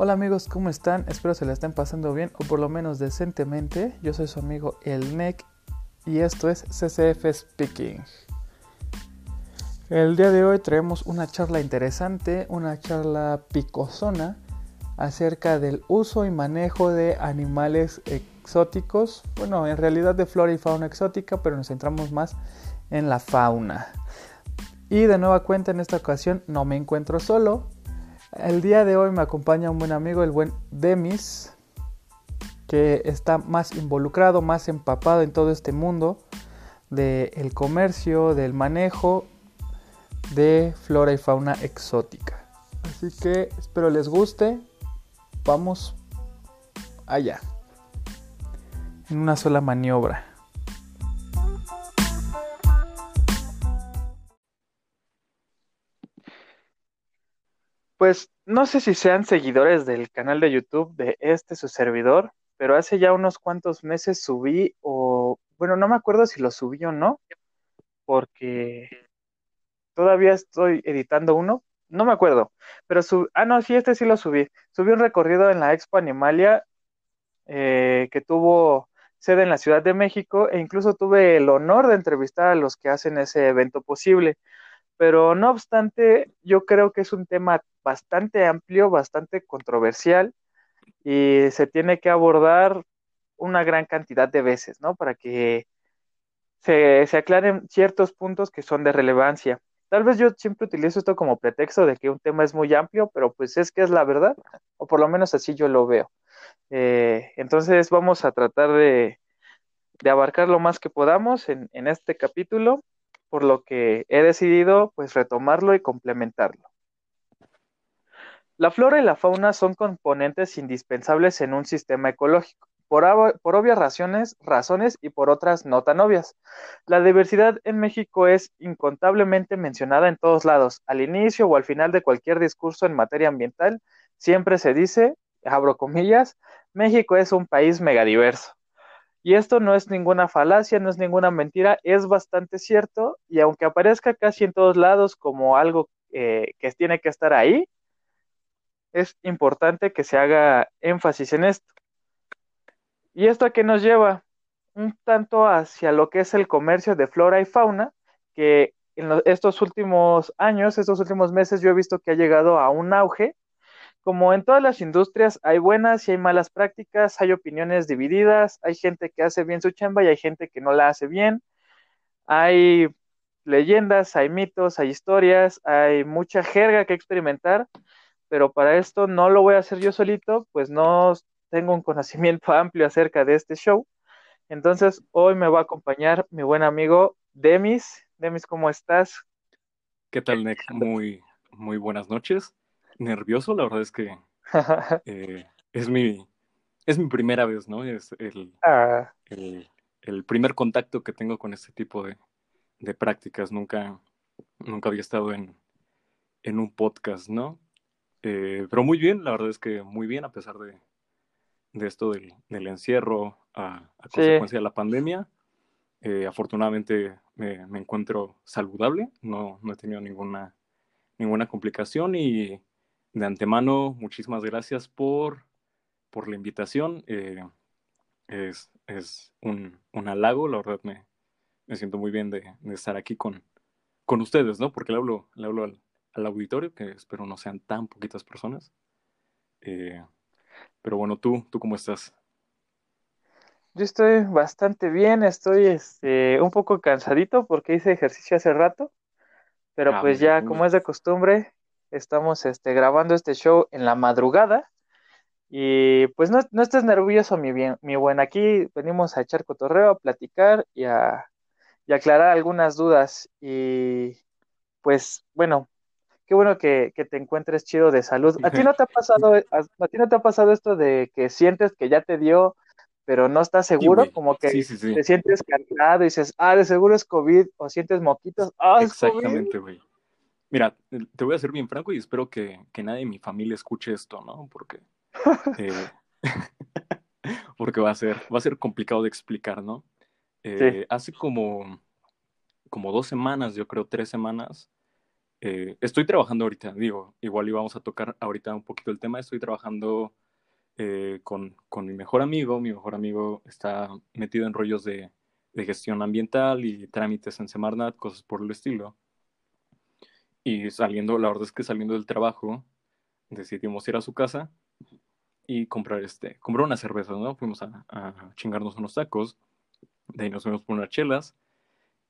Hola amigos, ¿cómo están? Espero se la estén pasando bien o por lo menos decentemente. Yo soy su amigo El NEC y esto es CCF Speaking. El día de hoy traemos una charla interesante, una charla picosona acerca del uso y manejo de animales exóticos. Bueno, en realidad de flora y fauna exótica, pero nos centramos más en la fauna. Y de nueva cuenta en esta ocasión no me encuentro solo. El día de hoy me acompaña un buen amigo, el buen Demis, que está más involucrado, más empapado en todo este mundo del comercio, del manejo de flora y fauna exótica. Así que espero les guste. Vamos allá. En una sola maniobra. Pues no sé si sean seguidores del canal de YouTube de este su servidor, pero hace ya unos cuantos meses subí o bueno, no me acuerdo si lo subí o no, porque todavía estoy editando uno, no me acuerdo, pero su ah no, sí, este sí lo subí. Subí un recorrido en la Expo Animalia eh, que tuvo sede en la Ciudad de México e incluso tuve el honor de entrevistar a los que hacen ese evento posible. Pero no obstante, yo creo que es un tema bastante amplio, bastante controversial y se tiene que abordar una gran cantidad de veces, ¿no? Para que se, se, aclaren ciertos puntos que son de relevancia. Tal vez yo siempre utilizo esto como pretexto de que un tema es muy amplio, pero pues es que es la verdad, o por lo menos así yo lo veo. Eh, entonces vamos a tratar de, de, abarcar lo más que podamos en, en este capítulo, por lo que he decidido pues retomarlo y complementarlo. La flora y la fauna son componentes indispensables en un sistema ecológico, por, por, obvias razones, razones y por otras no tan obvias. La diversidad en México es incontablemente mencionada en todos lados. Al inicio o al final de cualquier discurso en materia ambiental, siempre se dice, abro comillas, México es un país megadiverso. Y esto no es ninguna falacia, no es ninguna mentira, es bastante cierto, y aunque aparezca casi en todos lados como algo eh, que tiene que estar ahí, es importante que se haga énfasis en esto. ¿Y esto a qué nos lleva? Un tanto hacia lo que es el comercio de flora y fauna, que en estos últimos años, estos últimos meses, yo he visto que ha llegado a un auge. Como en todas las industrias, hay buenas y hay malas prácticas, hay opiniones divididas, hay gente que hace bien su chamba y hay gente que no la hace bien. Hay leyendas, hay mitos, hay historias, hay mucha jerga que experimentar pero para esto no lo voy a hacer yo solito, pues no tengo un conocimiento amplio acerca de este show. Entonces, hoy me va a acompañar mi buen amigo Demis. Demis, ¿cómo estás? ¿Qué tal, Nick? Muy, muy buenas noches. Nervioso, la verdad es que eh, es, mi, es mi primera vez, ¿no? Es el, ah. el, el, primer contacto que tengo con este tipo de, de prácticas. Nunca, nunca había estado en, en un podcast, ¿no? Eh, pero muy bien, la verdad es que muy bien, a pesar de, de esto del, del encierro a, a consecuencia de la pandemia. Eh, afortunadamente me, me, encuentro saludable, no, no he tenido ninguna, ninguna complicación y de antemano muchísimas gracias por, por la invitación. Eh, es, es un, un, halago, la verdad me, me siento muy bien de, de, estar aquí con, con ustedes, ¿no? Porque le hablo, le hablo al, al auditorio, que espero no sean tan poquitas personas. Eh, pero bueno, tú, ¿tú cómo estás? Yo estoy bastante bien, estoy este, un poco cansadito porque hice ejercicio hace rato, pero ah, pues ya, como es de costumbre, estamos este, grabando este show en la madrugada. Y pues no, no estés nervioso, mi, bien, mi buen. Aquí venimos a echar cotorreo, a platicar y a, y aclarar algunas dudas. Y pues bueno, qué bueno que, que, te encuentres chido de salud. ¿A ti no te ha pasado, a, a, ti no te ha pasado esto de que sientes que ya te dio, pero no estás seguro? Sí, como que sí, sí, te sientes cansado y dices, ah, de seguro es COVID, o sientes moquitos, ah, es Exactamente, güey. Mira, te voy a ser bien franco y espero que, que nadie en mi familia escuche esto, ¿no? Porque, eh, porque va a ser, va a ser complicado de explicar, ¿no? Eh, hace como, como dos semanas, yo creo, tres semanas, eh, estoy trabajando ahorita, digo, igual íbamos a tocar ahorita un poquito el tema, estoy trabajando eh, con, con, mi mejor amigo, mi mejor amigo está metido en rollos de, de gestión ambiental y trámites en Semarnat, cosas por el estilo. Y saliendo, la verdad es que saliendo del trabajo, decidimos ir a su casa y comprar este, comprar una cerveza, ¿no? Fuimos a, a chingarnos unos tacos, de ahí nos fuimos por unas chelas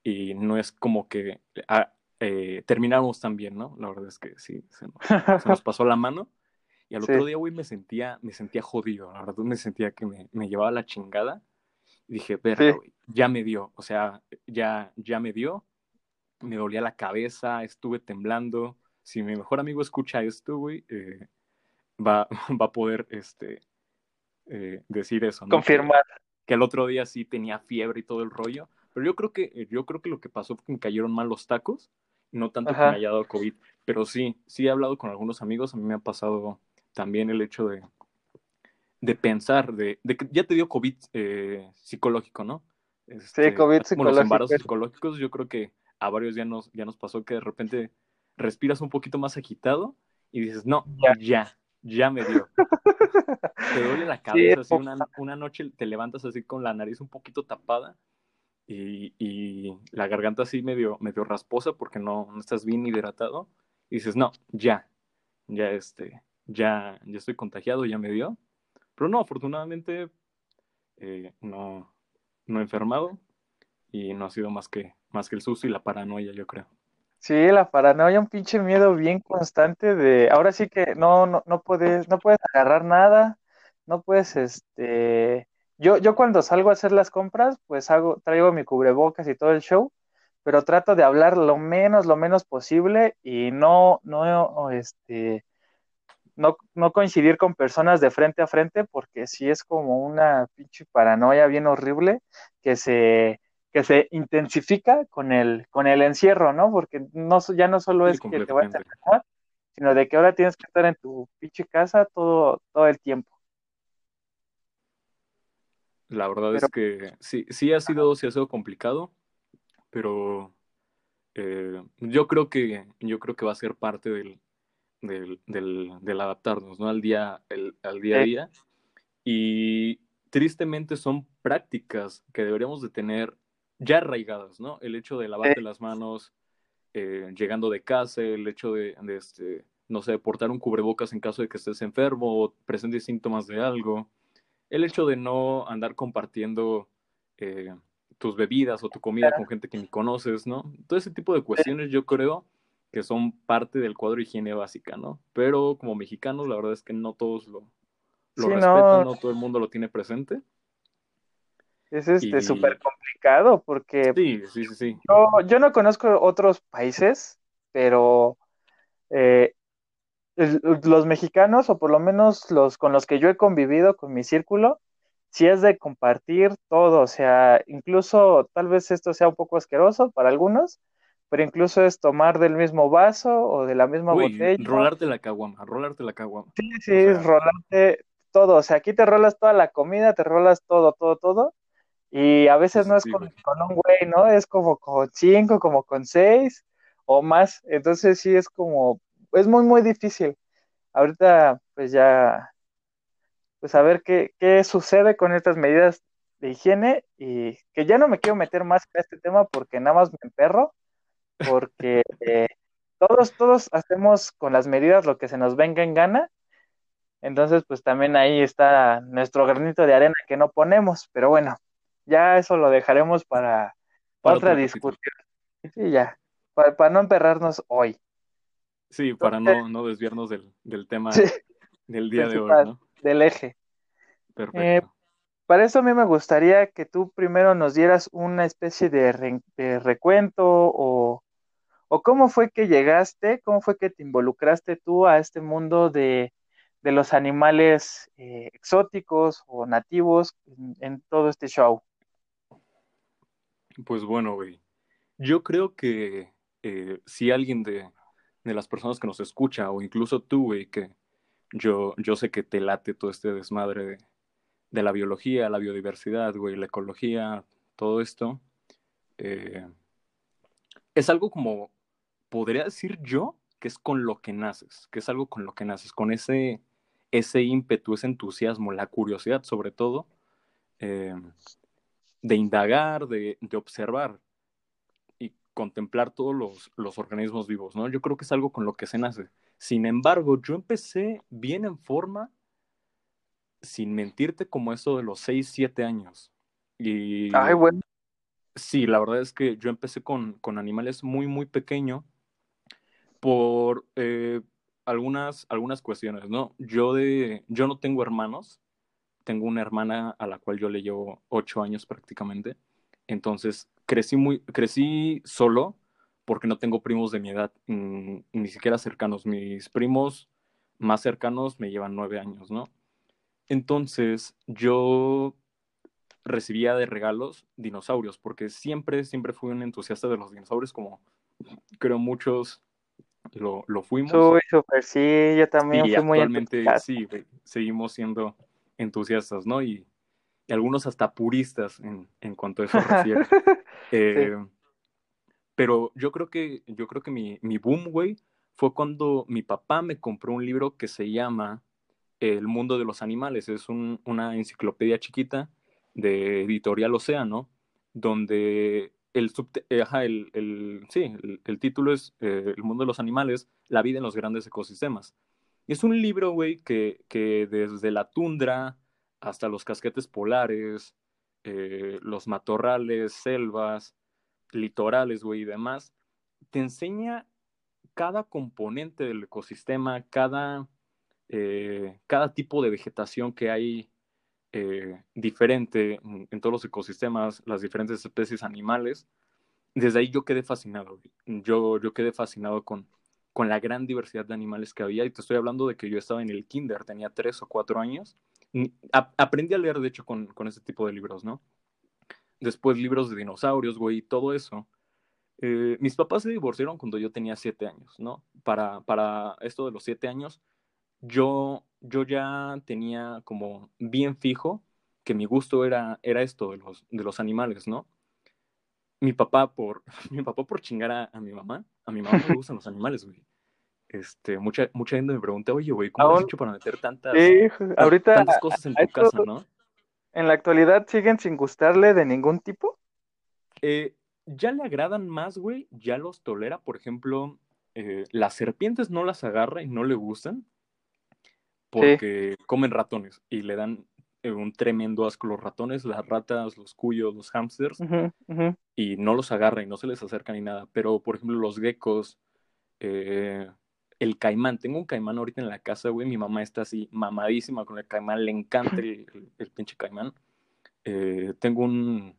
y no es como que ah, eh, terminamos tan bien, ¿no? La verdad es que sí, se nos, pasó la mano y al otro día, güey, me sentía, me sentía jodido, la verdad me sentía que me, me llevaba la chingada y dije, verga, güey, ya me dio, o sea, ya, ya me dio me dolía la cabeza, estuve temblando. Si mi mejor amigo escucha esto, güey, eh, va, va a poder este, eh, decir eso. ¿no? Confirmar. Que, el otro día sí tenía fiebre y todo el rollo. Pero yo creo que, yo creo que lo que pasó fue que me cayeron mal los tacos, no tanto que me haya dado COVID. Pero sí, sí he hablado con algunos amigos, a mí me ha pasado también el hecho de, de pensar, de, de que ya te dio COVID eh, psicológico, ¿no? sí, este, COVID psicológico. Bueno, los embarazos psicológicos yo creo que a varios ya nos, ya nos pasó que de repente respiras un poquito más agitado y dices, no, ya, ya, me dio. te duele la cabeza, así una, una, noche te levantas así con la nariz un poquito tapada y, y la garganta así medio, medio rasposa porque no, no, estás bien hidratado y dices, no, ya, ya este, ya, ya estoy contagiado, ya me dio. Pero no, afortunadamente eh, no, no he enfermado y no ha sido más que, más que el susto y la paranoia, yo creo. Sí, la paranoia, un pinche miedo bien constante de, ahora sí que no, no, no puedes, no puedes agarrar nada, no puedes, este, yo, yo cuando salgo a hacer las compras, pues hago, traigo mi cubrebocas y todo el show, pero trato de hablar lo menos, lo menos posible y no, no, este, no, no coincidir con personas de frente a frente, porque sí es como una pinche paranoia bien horrible que se, que se intensifica con el, con el encierro, ¿no? Porque no, ya no solo es que te vayas a enfermar, sino de que ahora tienes que estar en tu pinche casa todo, todo el tiempo. La verdad es que sí, sí ha sido, sí ha sido complicado, pero eh, yo creo que yo creo que va a ser parte del, del, del, adaptarnos, ¿no? Al día, al día a día. Y tristemente son prácticas que deberíamos de tener ya arraigadas, ¿no? El hecho de lavarte las manos eh, llegando de casa, el hecho de, este, no sé, portar un cubrebocas en caso de que estés enfermo o presentes síntomas de algo, el hecho de no andar compartiendo eh, tus bebidas o tu comida con gente que ni conoces, ¿no? Todo ese tipo de cuestiones yo creo que son parte del cuadro de higiene básica, ¿no? Pero como mexicanos, la verdad es que no todos lo, lo respetan, no todo el mundo lo tiene presente. Es este súper complicado porque sí, sí, sí, Yo, yo, no conozco otros países, pero eh, los mexicanos, o por lo menos los con los que yo he convivido, con mi círculo, sí es de compartir todo, o sea, incluso tal vez esto sea un poco asqueroso para algunos, pero incluso es tomar del mismo vaso o de la misma botella. Rolarte la caguama, rolarte la caguama. Sí, sí, rolarte todo, o sea, aquí te rolas toda la comida, te rolas todo, todo, todo, y a veces no es con, un güey, ¿no? Es como con cinco, como con seis o más. Entonces sí es como, es muy, muy difícil. Ahorita, pues ya, pues a ver qué, qué sucede con estas medidas de higiene y que ya no me quiero meter más en este tema porque nada más me emperro, porque eh, todos, todos hacemos con las medidas lo que se nos venga en gana. Entonces, pues también ahí está nuestro granito de arena que no ponemos, pero bueno, ya eso lo dejaremos para, otra discusión. Sí, ya, para, no emperrarnos hoy. Sí, para no, no desviarnos del, del tema del día de hoy, ¿no? Del eje. Perfecto. Eh, para eso a mí me gustaría que tú primero nos dieras una especie de, recuento o, o, cómo fue que llegaste, cómo fue que te involucraste tú a este mundo de, de los animales eh, exóticos o nativos en, todo este show. Pues bueno, güey. Yo creo que eh, si alguien de, las personas que nos escucha, o incluso tú, güey, que yo, yo sé que te late todo este desmadre de, la biología, la biodiversidad, güey, la ecología, todo esto, eh, es algo como podría decir yo que es con lo que naces, que es algo con lo que naces, con ese, ese ímpetu, ese entusiasmo, la curiosidad sobre todo, eh, de indagar, de, observar y contemplar todos los, los, organismos vivos, ¿no? Yo creo que es algo con lo que se nace. Sin embargo, yo empecé bien en forma, sin mentirte, como eso de los 6, 7 años. Y... Ay, bueno. Sí, la verdad es que yo empecé con, con animales muy, muy pequeño por eh, algunas, algunas cuestiones, ¿no? Yo, de, yo no tengo hermanos, tengo una hermana a la cual yo le llevo ocho años prácticamente, entonces crecí, muy, crecí solo porque no tengo primos de mi edad, mm, ni siquiera cercanos. Mis primos más cercanos me llevan nueve años, ¿no? Entonces yo recibía de regalos dinosaurios, porque siempre, siempre fui un entusiasta de los dinosaurios, como creo muchos lo, lo fuimos. Soy súper, sí, yo también fui muy actualmente sí, seguimos siendo entusiastas, ¿no? Y, algunos hasta puristas en, en, cuanto a eso refiere. eh, Pero yo creo que, yo creo que mi, mi boom, güey, fue cuando mi papá me compró un libro que se llama El mundo de los animales. Es un, una enciclopedia chiquita de editorial Océano, donde el, eh, el, el, sí, el, título es eh, El mundo de los animales, la vida en los grandes ecosistemas. Es un libro, güey, que, desde la tundra hasta los casquetes polares, eh, los matorrales, selvas, litorales, güey, y demás, te enseña cada componente del ecosistema, cada, cada tipo de vegetación que hay eh, diferente en, todos los ecosistemas, las diferentes especies animales. Desde ahí yo quedé fascinado. Yo, yo quedé fascinado con, con la gran diversidad de animales que había. Y te estoy hablando de que yo estaba en el kinder, tenía tres o cuatro años. aprendí a leer, de hecho, con, con ese tipo de libros, ¿no? Después libros de dinosaurios, güey, y todo eso. Eh, mis papás se divorciaron cuando yo tenía siete años, ¿no? Para, para esto de los siete años, yo yo ya tenía como bien fijo que mi gusto era, era esto de los, de los animales, ¿no? Mi papá por, mi papá por chingar a, mi mamá, a mi mamá no le gustan los animales, güey. Este, mucha, mucha gente me pregunta, oye, güey, ¿cómo has hecho para meter tantas, ahorita, tantas cosas en tu casa, no? ¿En la actualidad siguen sin gustarle de ningún tipo? Eh, ya le agradan más, güey, ya los tolera. Por ejemplo, eh, las serpientes no las agarra y no le gustan, porque comen ratones y le dan un tremendo asco los ratones, las ratas, los cuyos, los hamsters, y no los agarra y no se les acerca ni nada. Pero, por ejemplo, los geckos, eh, el caimán, tengo un caimán ahorita en la casa, güey, mi mamá está así mamadísima con el caimán, le encanta el, pinche caimán. Eh, tengo un,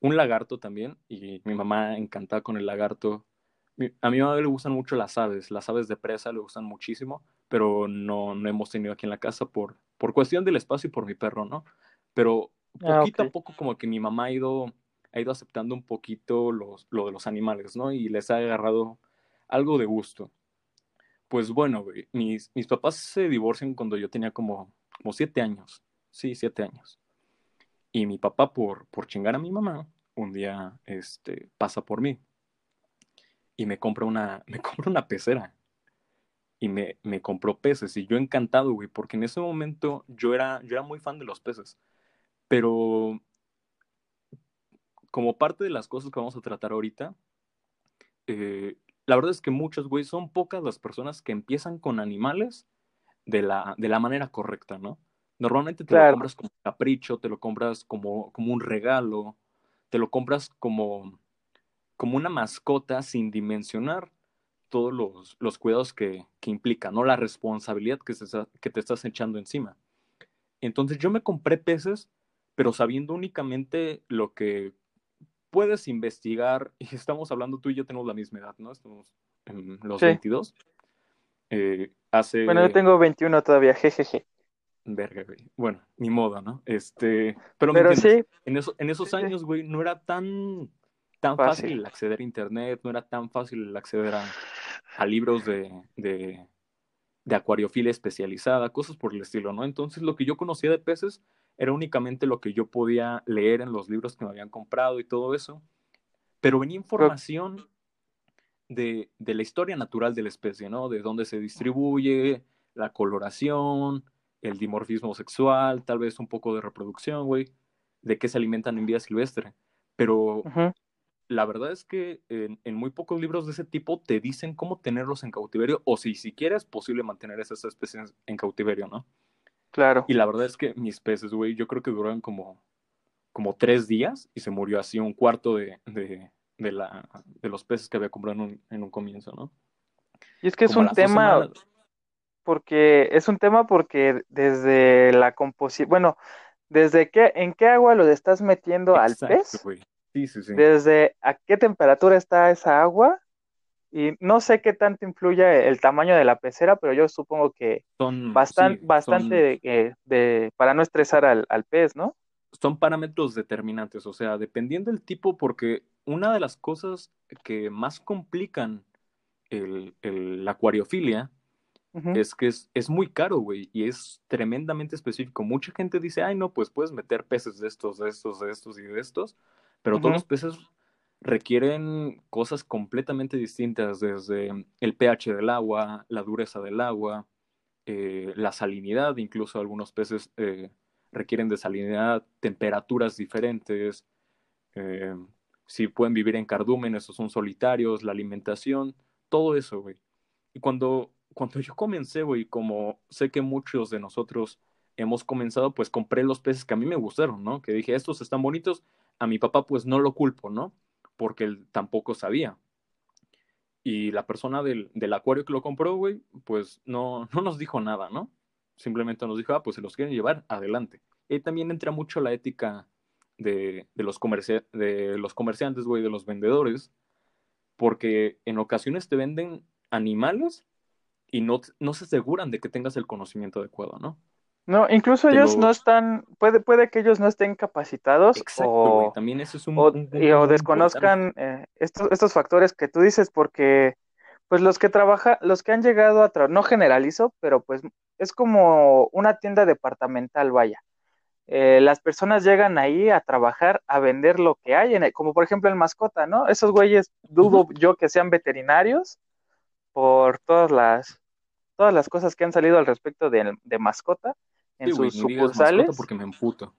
un lagarto también y mi mamá encantada con el lagarto a mi mamá le gustan mucho las aves, las aves de presa le gustan muchísimo, pero no, no hemos tenido aquí en la casa por, por cuestión del espacio y por mi perro, ¿no? Pero ah, poquito a poco como que mi mamá ha ido, ha ido aceptando un poquito los, lo de los animales, ¿no? Y les ha agarrado algo de gusto. Pues bueno, mis, mis papás se divorcian cuando yo tenía como, como siete años, sí, siete años. Y mi papá, por, por chingar a mi mamá, un día este, pasa por mí y me compró una, me compró una pecera. Y me, me compró peces. Y yo encantado, güey, porque en ese momento yo era, yo era muy fan de los peces. Pero como parte de las cosas que vamos a tratar ahorita, eh, la verdad es que muchos, güey, son pocas las personas que empiezan con animales de la, de la manera correcta, ¿no? Normalmente te lo compras como capricho, te lo compras como, como un regalo, te lo compras como, como una mascota sin dimensionar todos los, los cuidados que, que, implica, ¿no? La responsabilidad que, que te estás echando encima. Entonces yo me compré peces, pero sabiendo únicamente lo que puedes investigar, y estamos hablando, tú y yo tenemos la misma edad, ¿no? Estamos en los 22. Eh, hace... Bueno, yo tengo 21 todavía, jejeje. Verga, güey. Bueno, ni modo, ¿no? Este, pero, sí. En, eso, en esos años, güey, no era tan tan fácil. el acceder a internet, no era tan fácil acceder a, libros de, de, de, acuariofilia especializada, cosas por el estilo, ¿no? Entonces lo que yo conocía de peces era únicamente lo que yo podía leer en los libros que me habían comprado y todo eso. Pero venía información de, de, la historia natural de la especie, ¿no? De dónde se distribuye, la coloración, el dimorfismo sexual, tal vez un poco de reproducción, güey, de qué se alimentan en vida silvestre. Pero la verdad es que en, muy pocos libros de ese tipo te dicen cómo tenerlos en cautiverio o si siquiera es posible mantener esas especies en cautiverio, ¿no? Claro. Y la verdad es que mis peces, güey, yo creo que duraron como, como tres días y se murió así un cuarto de, de, de la, de los peces que había comprado en un, en un comienzo, ¿no? Y es que es un tema, porque es un tema porque desde la composición, bueno, desde qué, en qué agua lo estás metiendo al pez, Sí, sí, sí. desde a qué temperatura está esa agua y no sé qué tanto influye el tamaño de la pecera, pero yo supongo que son, bastante, bastante de, para no estresar al, pez, ¿no? Son parámetros determinantes, o sea, dependiendo del tipo, porque una de las cosas que más complican el, la acuariofilia es que es, es muy caro, güey, y es tremendamente específico. Mucha gente dice, ay, no, pues puedes meter peces de estos, de estos, de estos y de estos, pero todos los peces requieren cosas completamente distintas, desde el pH del agua, la dureza del agua, eh, la salinidad, incluso algunos peces eh, requieren de salinidad, temperaturas diferentes, eh, si pueden vivir en cardúmenes o son solitarios, la alimentación, todo eso, güey. Y cuando, cuando yo comencé, güey, como sé que muchos de nosotros hemos comenzado, pues compré los peces que a mí me gustaron, ¿no? Que dije, estos están bonitos, a mi papá pues no lo culpo, ¿no? Porque él tampoco sabía. Y la persona del, acuario que lo compró, güey, pues no, no nos dijo nada, ¿no? Simplemente nos dijo, ah, pues se los quieren llevar, adelante. Y también entra mucho la ética de, los, de los comerciantes, güey, de los vendedores, porque en ocasiones te venden animales y no, no se aseguran de que tengas el conocimiento adecuado, ¿no? No, incluso ellos no están, puede, puede que ellos no estén capacitados o, también eso es un, o, desconozcan eh, estos, estos factores que tú dices, porque pues los que trabajan, los que han llegado a trabajar, no generalizo, pero pues es como una tienda departamental, vaya. Eh, las personas llegan ahí a trabajar, a vender lo que hay, en como por ejemplo el mascota, ¿no? Esos güeyes dudo yo que sean veterinarios por todas las, todas las cosas que han salido al respecto de, de mascota en sus sucursales. Porque me emputo.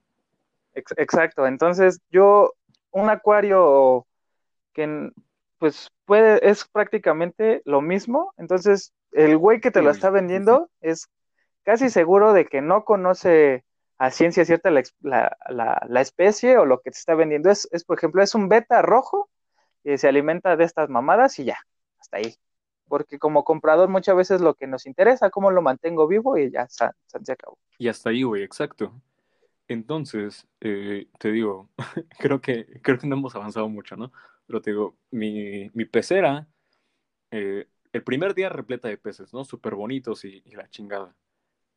exacto, entonces yo, un acuario que pues puede, es prácticamente lo mismo, entonces el güey que te lo está vendiendo es casi seguro de que no conoce a ciencia cierta la, la, especie o lo que te está vendiendo. Es, es, por ejemplo, es un beta rojo y se alimenta de estas mamadas y ya, hasta ahí porque como comprador muchas veces lo que nos interesa, cómo lo mantengo vivo y ya se, acabó. Y hasta ahí, güey, exacto. Entonces, eh, te digo, creo que, creo que no hemos avanzado mucho, ¿no? Pero te digo, mi, mi pecera, eh, el primer día repleta de peces, ¿no? Súper bonitos y, la chingada.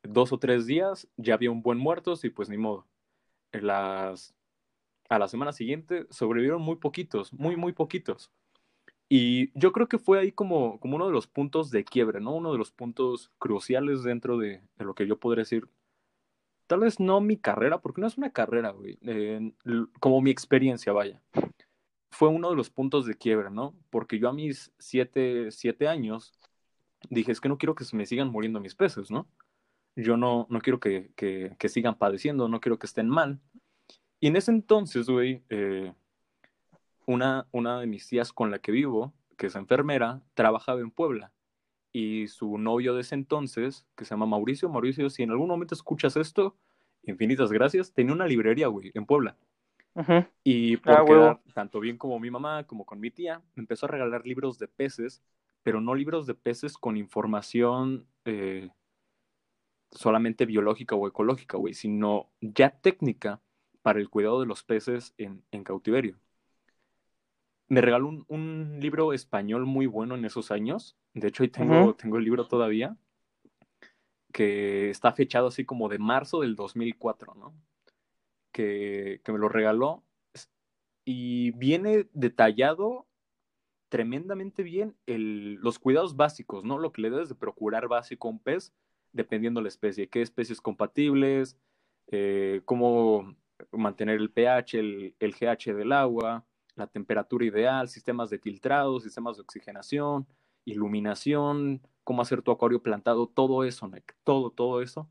Dos o tres días ya había un buen muertos y pues ni modo. Las, a la semana siguiente sobrevivieron muy poquitos, muy, muy poquitos. Y yo creo que fue ahí como, como uno de los puntos de quiebre, ¿no? Uno de los puntos cruciales dentro de, lo que yo podría decir. Tal vez no mi carrera, porque no es una carrera, güey. como mi experiencia, vaya. Fue uno de los puntos de quiebre, ¿no? Porque yo a mis siete, siete años dije, es que no quiero que se me sigan muriendo mis peces, ¿no? Yo no, no quiero que, que, que sigan padeciendo, no quiero que estén mal. Y en ese entonces, güey, eh, una, una de mis tías con la que vivo, que es enfermera, trabajaba en Puebla. Y su novio de ese entonces, que se llama Mauricio, Mauricio, si en algún momento escuchas esto, infinitas gracias, tenía una librería, güey, en Puebla. Y ah, por tanto bien como mi mamá, como con mi tía, me empezó a regalar libros de peces, pero no libros de peces con información eh, solamente biológica o ecológica, güey, sino ya técnica para el cuidado de los peces en, en cautiverio me regaló un, libro español muy bueno en esos años. De hecho, ahí tengo, tengo el libro todavía, que está fechado así como de marzo del 2004, ¿no? Que, me lo regaló. Y viene detallado tremendamente bien el, los cuidados básicos, ¿no? Lo que le debes de procurar básico a un pez, dependiendo la especie, qué especies compatibles, eh, cómo mantener el pH, el, el GH del agua, la temperatura ideal, sistemas de filtrado, sistemas de oxigenación, iluminación, cómo hacer tu acuario plantado, todo eso, todo, todo eso.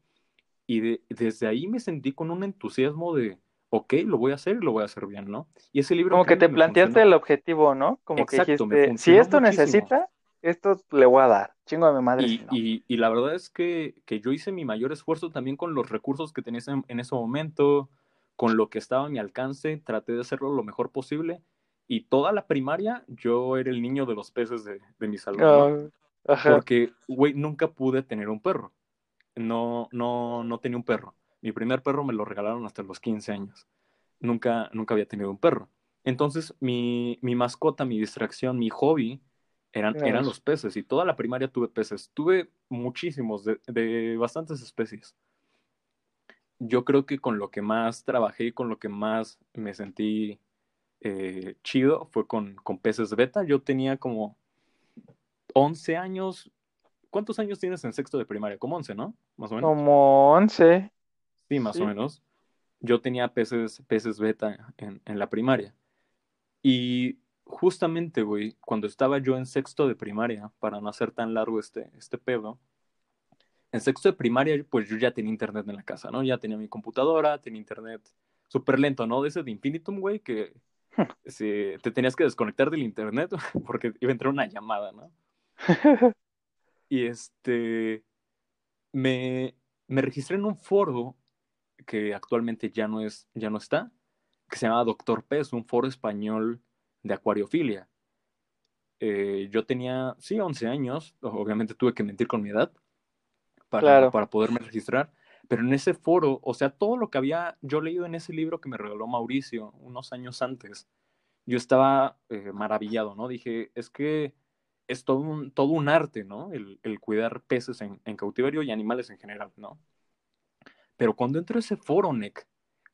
Y desde ahí me sentí con un entusiasmo de, ok, lo voy a hacer y lo voy a hacer bien, ¿no? Y ese libro... Como que te planteaste el objetivo, ¿no? Como que dijiste, si esto necesita, esto le voy a dar, chingo de mi madre. Y, y, la verdad es que, que, yo hice mi mayor esfuerzo también con los recursos que tenía en, ese momento, con lo que estaba a mi alcance, traté de hacerlo lo mejor posible. Y toda la primaria yo era el niño de los peces de, de mi salón. Ah, Porque, güey, nunca pude tener un perro. No, no, no tenía un perro. Mi primer perro me lo regalaron hasta los 15 años. Nunca, nunca había tenido un perro. Entonces, mi, mi mascota, mi distracción, mi hobby eran, eran los peces. Y toda la primaria tuve peces. Tuve muchísimos, de, de bastantes especies. Yo creo que con lo que más trabajé y con lo que más me sentí eh, chido fue con, con peces beta. Yo tenía como 11 años. ¿Cuántos años tienes en sexto de primaria? Como 11, ¿no? Más o menos. Como 11. Sí, más o menos. Yo tenía peces, peces beta en, en la primaria. Y justamente, güey, cuando estaba yo en sexto de primaria, para no hacer tan largo este, este pedo, en sexto de primaria, pues yo ya tenía internet en la casa, ¿no? Ya tenía mi computadora, tenía internet súper lento, ¿no? De ese de Infinitum, güey, que si, te tenías que desconectar del internet porque iba a entrar una llamada, ¿no? y este, me, me registré en un foro que actualmente ya no, es, ya no está, que se llama Doctor Pez, un foro español de acuariofilia. Eh, yo tenía, sí, 11 años, obviamente tuve que mentir con mi edad para, para poderme registrar, pero en ese foro, o sea, todo lo que había yo leído en ese libro que me regaló Mauricio unos años antes, yo estaba eh, maravillado, ¿no? Dije, es que es todo un, todo un arte, ¿no? El, cuidar peces en, cautiverio y animales en general, ¿no? Pero cuando entro a ese foro, Nick,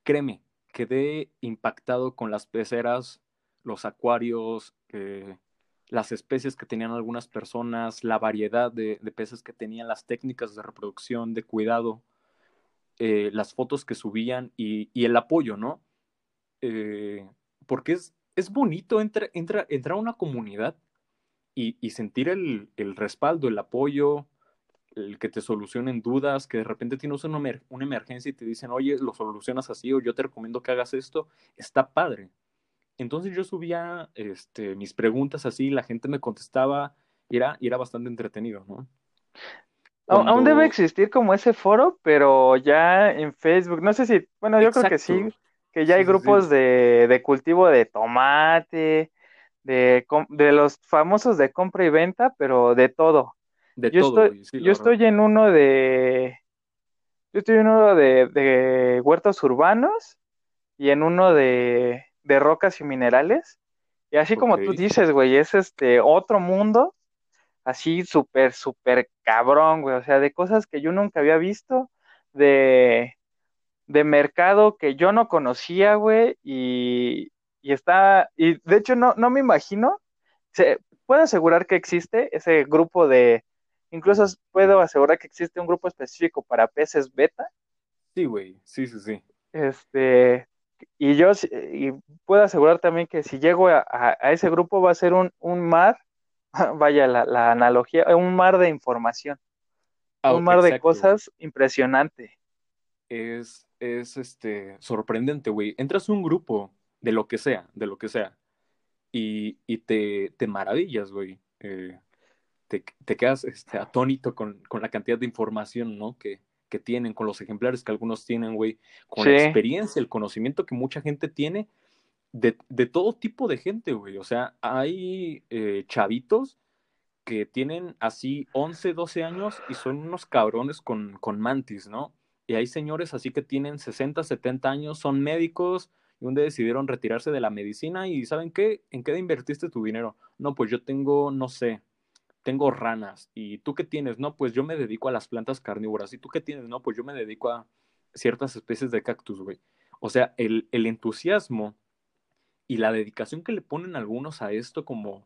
créeme, quedé impactado con las peceras, los acuarios, eh, las especies que tenían algunas personas, la variedad de, peces que tenían, las técnicas de reproducción, de cuidado, eh, las fotos que subían y, el apoyo, ¿no? Eh, porque es, es bonito entrar entra, entra a una comunidad y, sentir el, el, respaldo, el apoyo, el que te solucionen dudas, que de repente tienes una, una, emergencia y te dicen, oye, lo solucionas así o yo te recomiendo que hagas esto, está padre. Entonces yo subía este, mis preguntas así, la gente me contestaba y era, era bastante entretenido, ¿no? Cuando... Aún debe existir como ese foro, pero ya en Facebook, no sé si, bueno, yo creo que sí, que ya hay grupos sí. De, de, cultivo de tomate, de, de los famosos de compra y venta, pero de todo. De yo todo, estoy, sí, yo estoy en uno de. Yo estoy en uno de, de huertos urbanos y en uno de, de rocas y minerales. Y así okay. como tú dices, güey, es este otro mundo, así súper, súper cabrón, güey. O sea, de cosas que yo nunca había visto, de, de mercado que yo no conocía, güey, y, y está, y de hecho no, no me imagino, se, puedo asegurar que existe ese grupo de, incluso puedo asegurar que existe un grupo específico para peces beta. Sí, güey, sí, sí, sí. Este, y yo y puedo asegurar también que si llego a, a, a ese grupo va a ser un, un mar, vaya la, la, analogía, un mar de información, oh, un mar exacto. de cosas impresionante. Es, es este sorprendente, güey. Entras a un grupo de lo que sea, de lo que sea, y, y te, te maravillas, güey. Eh, te, te, quedas este, atónito con, con, la cantidad de información, ¿no? Que, que tienen, con los ejemplares que algunos tienen, güey, con sí. la experiencia, el conocimiento que mucha gente tiene de, de todo tipo de gente, güey. O sea, hay eh, chavitos que tienen así 11, 12 años y son unos cabrones con, con mantis, ¿no? Y hay señores así que tienen 60, 70 años, son médicos, y un día decidieron retirarse de la medicina y ¿saben qué? ¿En qué invertiste tu dinero? No, pues yo tengo, no sé, tengo ranas. ¿Y tú qué tienes? No, pues yo me dedico a las plantas carnívoras. ¿Y tú qué tienes? No, pues yo me dedico a ciertas especies de cactus, güey. O sea, el, el entusiasmo y la dedicación que le ponen algunos a esto como,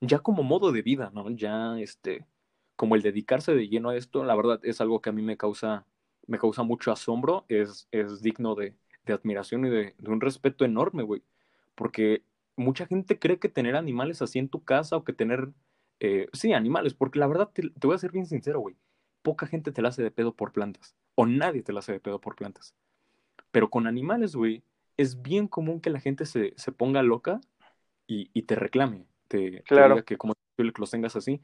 ya como modo de vida, ¿no? Ya, este, como el dedicarse de lleno a esto, la verdad es algo que a mí me causa, me causa mucho asombro, es, es digno de, de admiración y de, un respeto enorme, güey. Porque mucha gente cree que tener animales así en tu casa o que tener, eh, sí, animales, porque la verdad te, voy a ser bien sincero, güey, poca gente te la hace de pedo por plantas, o nadie te la hace de pedo por plantas. Pero con animales, güey, es bien común que la gente se, se ponga loca y, y, te reclame, te, claro. diga que como que los tengas así.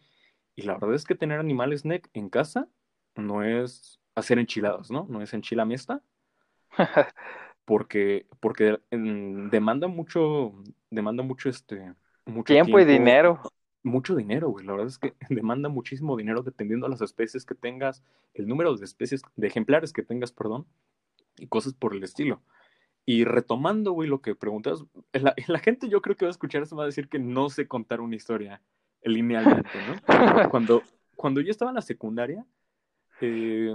Y la verdad es que tener animales neck en casa no es hacer enchiladas, ¿no? No es enchilamesta. porque porque demanda mucho demanda mucho este mucho tiempo, y dinero mucho dinero güey la verdad es que demanda muchísimo dinero dependiendo de las especies que tengas el número de especies de ejemplares que tengas perdón y cosas por el estilo y retomando güey lo que preguntas la, la gente yo creo que va a escuchar eso va a decir que no sé contar una historia linealmente no cuando cuando yo estaba en la secundaria eh,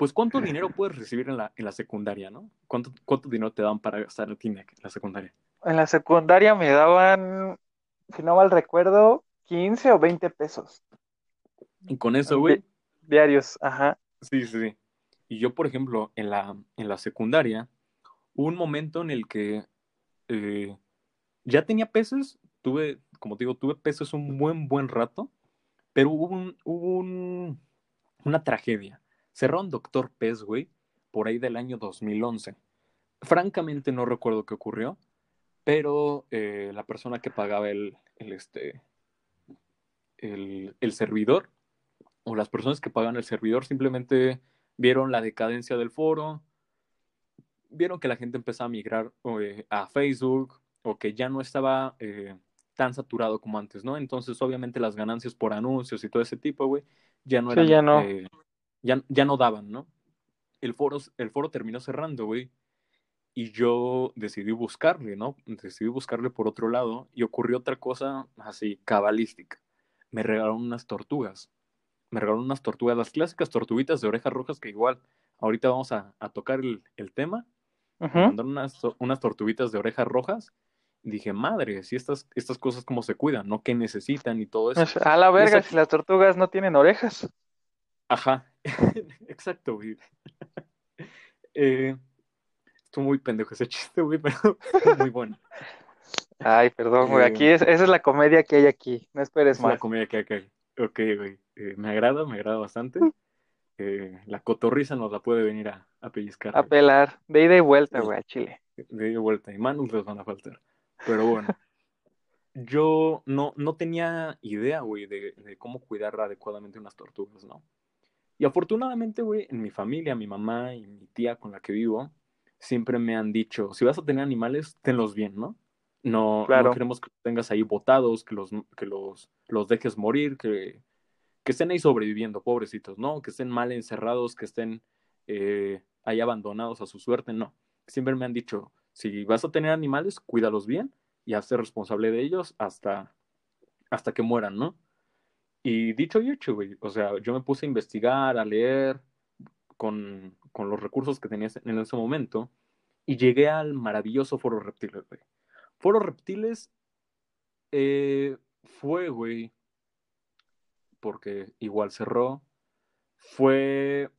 pues cuánto dinero puedes recibir en la, en la secundaria, ¿no? ¿Cuánto, ¿Cuánto dinero te daban para gastar en Kinect en la secundaria? En la secundaria me daban, si no mal recuerdo, 15 o 20 pesos. Y con eso, güey. Diarios, ajá. Sí, sí, sí. Y yo, por ejemplo, en la, en la secundaria, hubo un momento en el que eh, ya tenía pesos, tuve, como te digo, tuve pesos un buen, buen rato, pero hubo, un, hubo un, una tragedia Cerró un Doctor Pez, güey, por ahí del año 2011. Francamente no recuerdo qué ocurrió, pero eh, la persona que pagaba el, el este, el, el, servidor, o las personas que pagan el servidor, simplemente vieron la decadencia del foro, vieron que la gente empezaba a migrar eh, a Facebook, o que ya no estaba eh, tan saturado como antes, ¿no? Entonces, obviamente, las ganancias por anuncios y todo ese tipo, güey, ya no eran ya no ya, ya no daban, ¿no? El foro, el foro terminó cerrando, güey. Y yo decidí buscarle, ¿no? Decidí buscarle por otro lado y ocurrió otra cosa así, cabalística. Me regalaron unas tortugas. Me regalaron unas tortugas, las clásicas tortuguitas de orejas rojas que igual ahorita vamos a, tocar el, tema. Me mandaron unas, unas tortuguitas de orejas rojas dije, madre, si estas, estas cosas como se cuidan, ¿no? ¿Qué necesitan y todo eso? A la verga, si las tortugas no tienen orejas. Ajá, exacto, güey. Eh, estuvo muy pendejo ese chiste, güey, pero muy bueno. Ay, perdón, güey. Aquí eh, es, esa es la comedia que hay aquí. No esperes es más. la comedia que hay aquí. Ok, güey. Eh, me agrada, me agrada bastante. La cotorriza nos la puede venir a, a pellizcar. A pelar. De ida y vuelta, güey, a Chile. De ida y vuelta. Y manos les van a faltar. Pero bueno. yo no, no tenía idea, güey, de, de cómo cuidar adecuadamente unas tortugas, ¿no? Y afortunadamente, güey, en mi familia, mi mamá y mi tía con la que vivo, siempre me han dicho, si vas a tener animales, tenlos bien, ¿no? No, no queremos que los tengas ahí botados, que los, que los, los dejes morir, que, que estén ahí sobreviviendo, pobrecitos, ¿no? Que estén mal encerrados, que estén eh, ahí abandonados a su suerte, no. Siempre me han dicho, si vas a tener animales, cuídalos bien y hazte responsable de ellos hasta, hasta que mueran, ¿no? Y dicho y hecho, güey, o sea, yo me puse a investigar, a leer con, con los recursos que tenía en ese momento y llegué al maravilloso Foro Reptiles, güey. Foro Reptiles eh, fue, güey, porque igual cerró, fue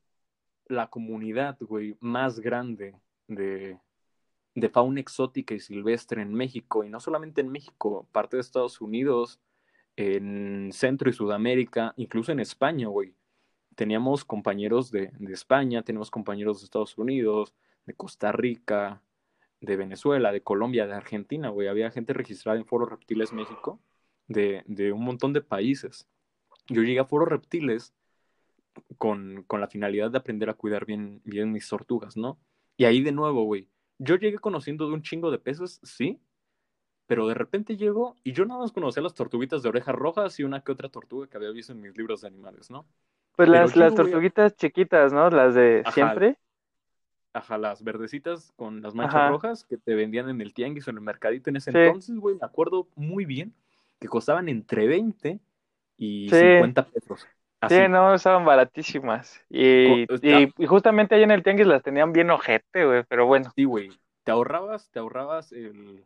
la comunidad, güey, más grande de, de fauna exótica y silvestre en México, y no solamente en México, parte de Estados Unidos, en Centro y Sudamérica, incluso en España, güey. Teníamos compañeros de, España, tenemos compañeros de Estados Unidos, de Costa Rica, de Venezuela, de Colombia, de Argentina, güey. Había gente registrada en Foro Reptiles México de, un montón de países. Yo llegué a Foro Reptiles con, la finalidad de aprender a cuidar bien, bien mis tortugas, ¿no? Y ahí de nuevo, güey. Yo llegué conociendo de un chingo de peces, sí, pero de repente llegó y yo nada más conocía las tortuguitas de orejas rojas y una que otra tortuga que había visto en mis libros de animales, ¿no? Pues las, las tortuguitas chiquitas, ¿no? Las de siempre. Ajá, las verdecitas con las manchas rojas que te vendían en el tianguis o en el mercadito en ese entonces, güey, me acuerdo muy bien que costaban entre 20 y 50 pesos. Sí, no, estaban baratísimas. Y, y, y, justamente ahí en el tianguis las tenían bien ojete, güey, pero bueno. Sí, güey. Te ahorrabas, te ahorrabas el,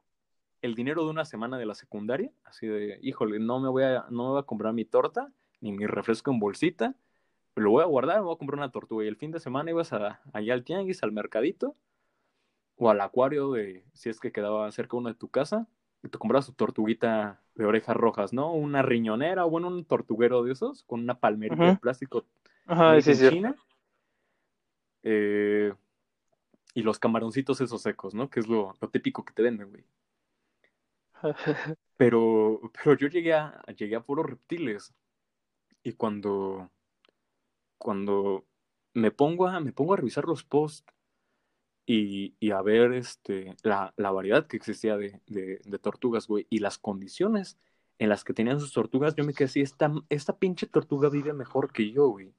el dinero de una semana de la secundaria, así de, híjole, no me voy a, no me voy a comprar mi torta, ni mi refresco en bolsita, lo voy a guardar, me voy a comprar una tortuga. Y el fin de semana ibas a, allá al tianguis, al mercadito, o al acuario de, si es que quedaba cerca uno de tu casa, te comprabas tu tortuguita de orejas rojas, ¿no? Una riñonera o bueno, un tortuguero de esos con una palmerita de plástico Ajá, sí. China. Eh, y los camaroncitos esos secos, ¿no? Que es lo, típico que te venden, güey. Pero, pero yo llegué a, llegué a puros reptiles. Y cuando, cuando me pongo a, me pongo a revisar los posts y, y a ver este, la, la, variedad que existía de, de, de, tortugas, güey, y las condiciones en las que tenían sus tortugas, yo me quedé así, esta, esta pinche tortuga vive mejor que yo, güey.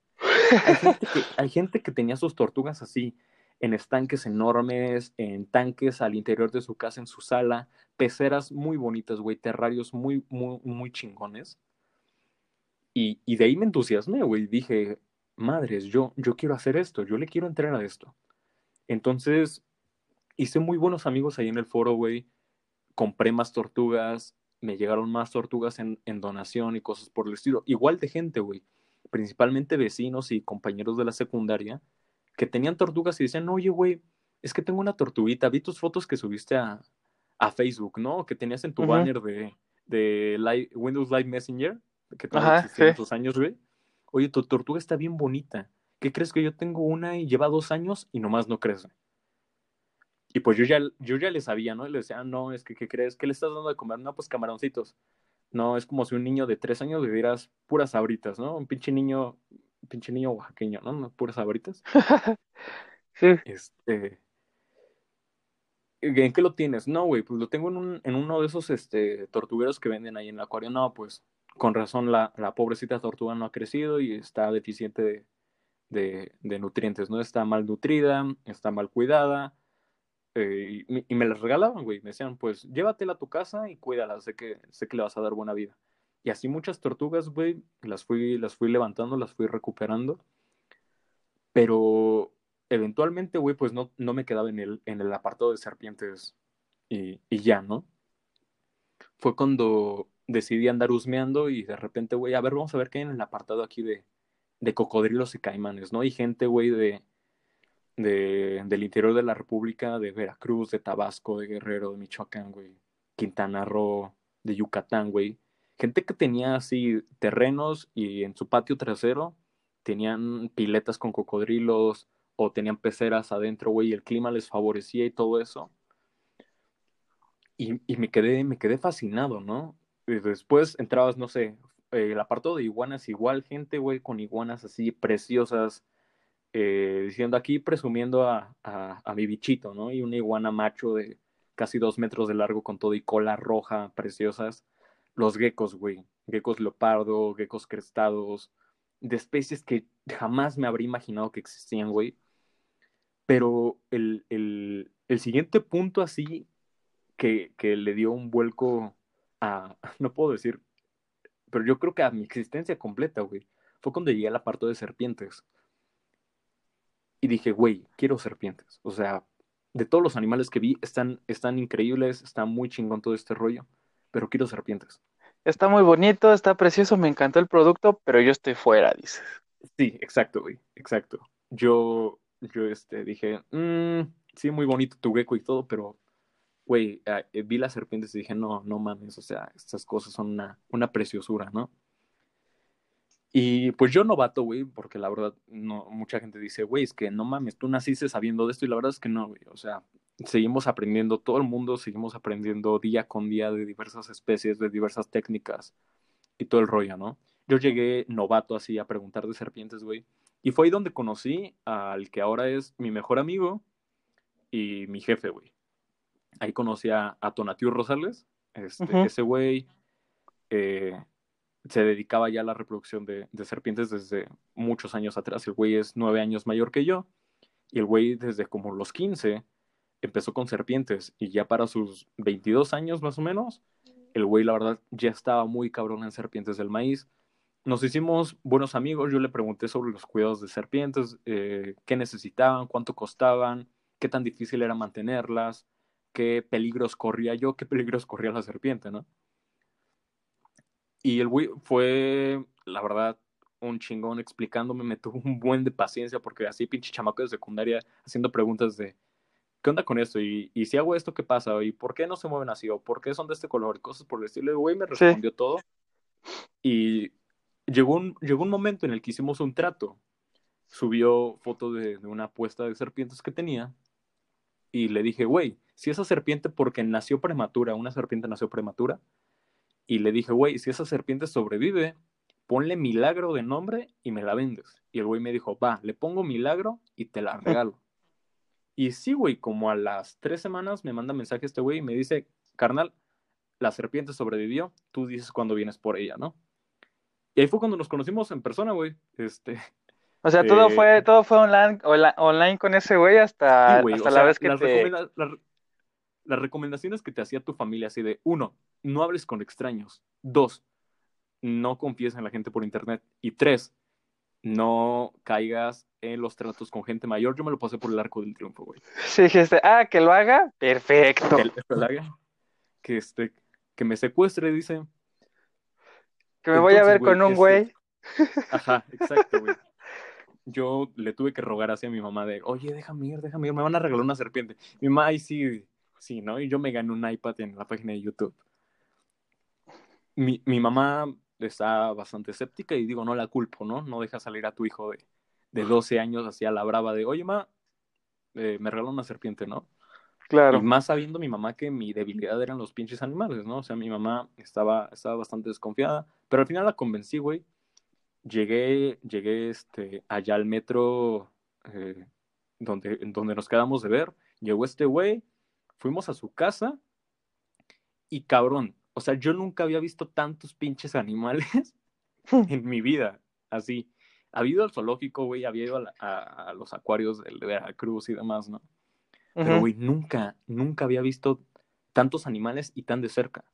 Hay gente, que, hay gente que tenía sus tortugas así, en estanques enormes, en tanques al interior de su casa, en su sala, peceras muy bonitas, güey, terrarios muy, muy, muy chingones. Y, y de ahí me entusiasmé, güey, dije, madres, yo, yo quiero hacer esto, yo le quiero entrar a esto. Entonces, hice muy buenos amigos ahí en el foro, güey, compré más tortugas, me llegaron más tortugas en, en donación y cosas por el estilo. Igual de gente, güey, principalmente vecinos y compañeros de la secundaria, que tenían tortugas y decían, oye, güey, es que tengo una tortuguita, vi tus fotos que subiste a, a Facebook, ¿no? Que tenías en tu banner de, de Windows Live Messenger, que en tus años, güey. Oye, tu tortuga está bien bonita. ¿Qué crees que yo tengo una y lleva dos años y nomás no crece? Y pues yo ya, yo ya le sabía, ¿no? Y le decía, ah, no, es que, ¿qué crees? ¿Qué le estás dando de comer? No, pues camaroncitos. No, es como si un niño de tres años le dieras puras abritas, ¿no? Un pinche niño pinche niño oaxaqueño, ¿no? Puras sabritas. sí. Este. ¿En qué lo tienes? No, güey, pues lo tengo en, un, en uno de esos este, tortugueros que venden ahí en el acuario. No, pues con razón la, la pobrecita tortuga no ha crecido y está deficiente de, de, nutrientes, ¿no? Está mal nutrida, está mal cuidada. Eh, y, y, me las regalaban, güey. Me decían, pues llévatela a tu casa y cuídala, sé que, sé que le vas a dar buena vida. Y así muchas tortugas, güey, las fui, las fui levantando, las fui recuperando. Pero eventualmente, güey, pues no, no me quedaba en el, en el apartado de serpientes y, y ya, ¿no? Fue cuando decidí andar husmeando y de repente, güey, a ver, vamos a ver qué hay en el apartado aquí de, de cocodrilos y caimanes, ¿no? Y gente, güey, de, de, del interior de la República, de Veracruz, de Tabasco, de Guerrero, de Michoacán, güey, Quintana Roo, de Yucatán, güey, gente que tenía así terrenos y en su patio trasero tenían piletas con cocodrilos o tenían peceras adentro, güey, y el clima les favorecía y todo eso. Y, y me, quedé, me quedé fascinado, ¿no? Y después entrabas, no sé, eh, el apartado de iguanas, igual gente, güey, con iguanas así preciosas, eh, diciendo aquí presumiendo a, a, mi bichito, ¿no? Y una iguana macho de casi dos metros de largo con todo y cola roja, preciosas los geckos, güey. Geckos leopardo, geckos crestados, de especies que jamás me habría imaginado que existían, güey. Pero el, el, el siguiente punto así que, que, le dio un vuelco a, no puedo decir, pero yo creo que a mi existencia completa, güey, fue cuando llegué a la parte de serpientes. Y dije, güey, quiero serpientes. O sea, de todos los animales que vi, están, están increíbles, está muy chingón todo este rollo pero quiero serpientes. Está muy bonito, está precioso, me encantó el producto, pero yo estoy fuera, dices. Sí, exacto, güey, exacto. Yo, yo este, dije, mmm, sí, muy bonito tu gecko y todo, pero, güey, ah, eh, vi las serpientes y dije, no, no mames, o sea, estas cosas son una, una preciosura, ¿no? Y pues yo novato, güey, porque la verdad, no, mucha gente dice, güey, es que no mames, tú naciste sabiendo de esto y la verdad es que no, güey, o sea, seguimos aprendiendo, todo el mundo seguimos aprendiendo día con día de diversas especies, de diversas técnicas y todo el rollo, ¿no? Yo llegué novato así a preguntar de serpientes, güey. Y fue ahí donde conocí al que ahora es mi mejor amigo y mi jefe, güey. Ahí conocí a, a Tonatiu Rosales, este, ese güey eh, se dedicaba ya a la reproducción de, de, serpientes desde muchos años atrás. El güey es nueve años mayor que yo y el güey desde como los quince empezó con serpientes y ya para sus 22 años más o menos, el güey la verdad ya estaba muy cabrón en serpientes del maíz. Nos hicimos buenos amigos, yo le pregunté sobre los cuidados de serpientes, eh, qué necesitaban, cuánto costaban, qué tan difícil era mantenerlas, qué peligros corría yo, qué peligros corría la serpiente, ¿no? Y el güey fue, la verdad, un chingón explicándome, me tuvo un buen de paciencia porque así pinche chamaco de secundaria haciendo preguntas de ¿qué onda con esto? Y, y si hago esto, ¿qué pasa? ¿Y por qué no se mueven así? ¿O por qué son de este color? Y cosas por el estilo. Y güey me respondió todo. Y llegó un, llegó un momento en el que hicimos un trato. Subió foto de, de una apuesta de serpientes que tenía. Y le dije, güey, si esa serpiente, porque nació prematura, una serpiente nació prematura. Y le dije, güey, si esa serpiente sobrevive, ponle milagro de nombre y me la vendes. Y el güey me dijo, va, le pongo milagro y te la regalo. Y sí, güey, como a las tres semanas me manda mensaje este güey y me dice, carnal, la serpiente sobrevivió, tú dices cuando vienes por ella, ¿no? Y ahí fue cuando nos conocimos en persona, güey. Este, o sea, todo eh, fue, todo fue online, online con ese güey hasta, hasta la vez que las, te... las recomendaciones que te hacía tu familia, así de, uno, no hables con extraños. Dos, no confíes en la gente por internet. Y tres, no caigas en los tratos con gente mayor. Yo me lo pasé por el arco del triunfo, güey. Sí, dijiste, ah, que lo haga, perfecto. Que lo haga, que, este, que me secuestre, dice. Que me voy a ver con un este, güey. Ajá, exacto, güey. Yo le tuve que rogar así a mi mamá de, oye, déjame ir, déjame ir, me van a regalar una serpiente. Mi mamá, ahí sí, sí, ¿no? Y yo me gané un iPad en la página de YouTube. Mi, mi mamá está bastante escéptica y digo, no la culpo, ¿no? No deja salir a tu hijo de, de 12 años así a la brava de, oye, ma, eh, me regaló una serpiente, ¿no? Claro. Y más sabiendo mi mamá que mi debilidad eran los pinches animales, ¿no? O sea, mi mamá estaba, estaba bastante desconfiada, pero al final la convencí, güey. Llegué, llegué este, allá al metro eh, donde, donde nos quedamos de ver. Llegó este güey, fuimos a su casa y cabrón, o sea, yo nunca había visto tantos pinches animales en mi vida, así. Había ido al zoológico, güey, había ido a, los acuarios de Veracruz y demás, ¿no? Pero, güey, nunca, nunca había visto tantos animales y tan de cerca.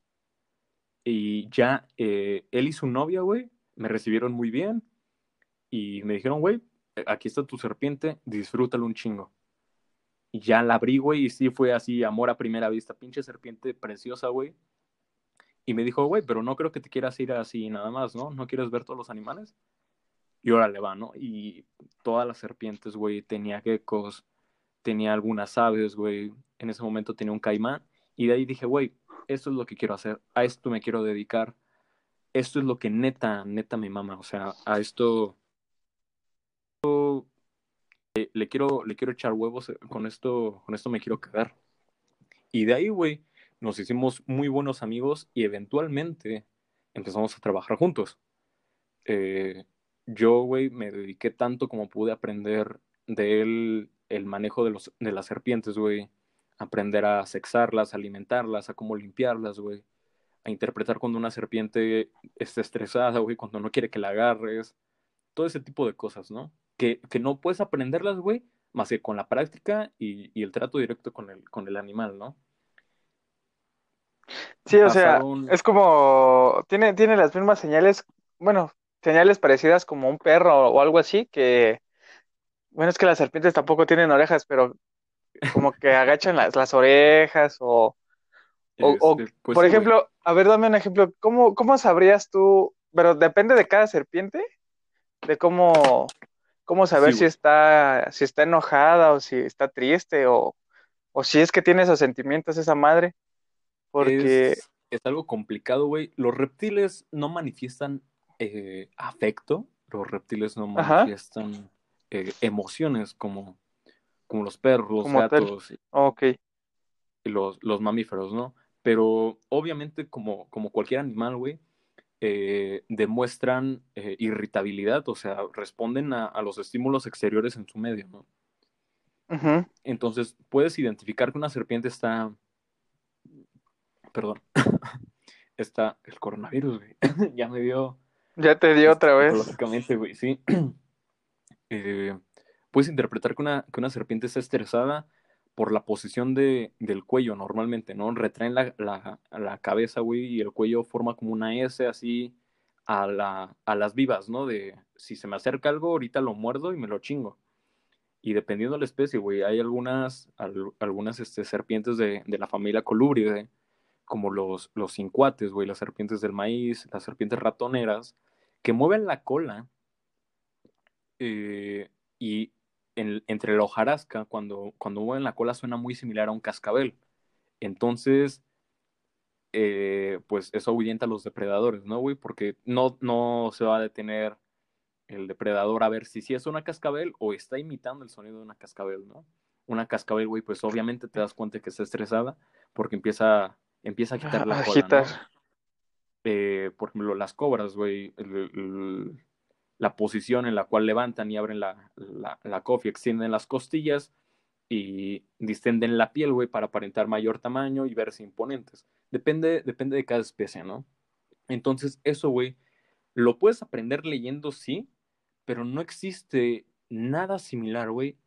Y ya eh, él y su novia, güey, me recibieron muy bien y me dijeron, güey, aquí está tu serpiente, disfrútalo un chingo. Y ya la abrí, güey, y sí fue así, amor a primera vista, pinche serpiente preciosa, güey. Y me dijo, güey, pero no creo que te quieras ir así nada más, ¿no? ¿No quieres ver todos los animales? Y órale va, ¿no? Y todas las serpientes, güey, tenía geckos, tenía algunas aves, güey. En ese momento tenía un caimán. Y de ahí dije, güey, esto es lo que quiero hacer, a esto me quiero dedicar. Esto es lo que neta, neta me mama. O sea, a esto le, quiero, le quiero echar huevos, eh, con esto, con esto me quiero quedar. Y de ahí, güey, nos hicimos muy buenos amigos y eventualmente empezamos a trabajar juntos. Eh, yo, güey, me dediqué tanto como pude aprender de él el manejo de, los, de las serpientes, güey. Aprender a sexarlas, a alimentarlas, a cómo limpiarlas, güey. A interpretar cuando una serpiente está estresada, güey, cuando no quiere que la agarres. Todo ese tipo de cosas, ¿no? Que, que no puedes aprenderlas, güey, más que con la práctica y, y el trato directo con el, con el animal, ¿no? Sí, o sea, es como, tiene, tiene las mismas señales, bueno, señales parecidas como un perro o algo así, que, bueno, es que las serpientes tampoco tienen orejas, pero como que agachan las, las orejas o, o, este, pues por ejemplo, a ver, dame un ejemplo, ¿cómo, cómo sabrías tú, pero depende de cada serpiente, de cómo, cómo saber si está, si está enojada o si está triste o, o si es que tiene esos sentimientos esa madre? Porque... Es, algo complicado, güey. Los reptiles no manifiestan eh, afecto, los reptiles no manifiestan eh, emociones como, como los perros, los gatos y, los, los, mamíferos, ¿no? Pero obviamente como, como cualquier animal, güey, eh, demuestran irritabilidad, o sea, responden a, los estímulos exteriores en su medio, ¿no? Entonces, puedes identificar que una serpiente está perdón, está el coronavirus, güey. ya me dio. Ya te dio otra vez. Lógicamente, güey, sí. Eh, puedes interpretar que una, que una serpiente está estresada por la posición de, del cuello normalmente, ¿no? Retraen la, la, la, cabeza, güey, y el cuello forma como una S así a, la, a las vivas, ¿no? De si se me acerca algo, ahorita lo muerdo y me lo chingo. Y dependiendo de la especie, güey, hay algunas, algunas este, serpientes de, de la familia Colubridae como los, los cincuates, güey, las serpientes del maíz, las serpientes ratoneras, que mueven la cola eh, y entre la hojarasca, cuando, cuando mueven la cola suena muy similar a un cascabel. Entonces, eh, pues eso ahuyenta a los depredadores, ¿no, güey? Porque no, no se va a detener el depredador a ver si, si es una cascabel o está imitando el sonido de una cascabel, ¿no? Una cascabel, güey, pues obviamente te das cuenta que está estresada porque empieza, empieza a quitar la cola, eh, por ejemplo, las cobras, güey, la posición en la cual levantan y abren la, la, la cofia, extienden las costillas y distenden la piel, güey, para aparentar mayor tamaño y verse imponentes. Depende, depende de cada especie, ¿no? Entonces, eso, güey, lo puedes aprender leyendo, sí, pero no existe nada similar, güey,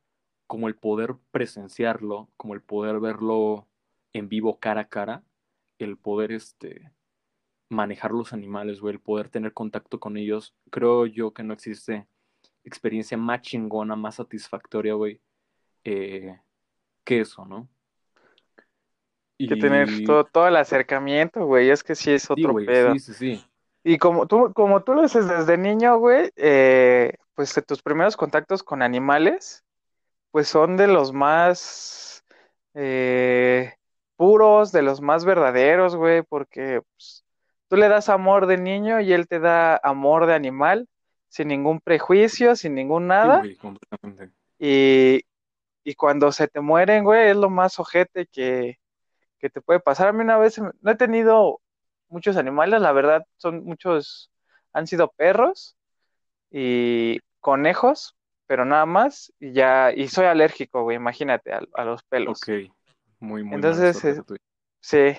como el poder presenciarlo, como el poder verlo en vivo cara a cara, el poder, este, manejar los animales, güey, el poder tener contacto con ellos. Creo yo que no existe experiencia más chingona, más satisfactoria, güey, eh, que eso, ¿no? Y... Que tener todo, todo el acercamiento, güey, es que sí es otro pedo. Sí, sí, sí. Y como tú, como tú lo dices desde niño, güey, eh, pues tus primeros contactos con animales, pues son de los más eh, puros, de los más verdaderos, güey, porque pues, tú le das amor de niño y él te da amor de animal, sin ningún prejuicio, sin ningún nada. y, y cuando se te mueren, güey, es lo más ojete que, que te puede pasar. A mí una vez no he tenido muchos animales, la verdad, son muchos, han sido perros y conejos, pero nada más, y ya, y soy alérgico, güey, imagínate, a, los pelos. Ok, muy, muy Entonces, sí,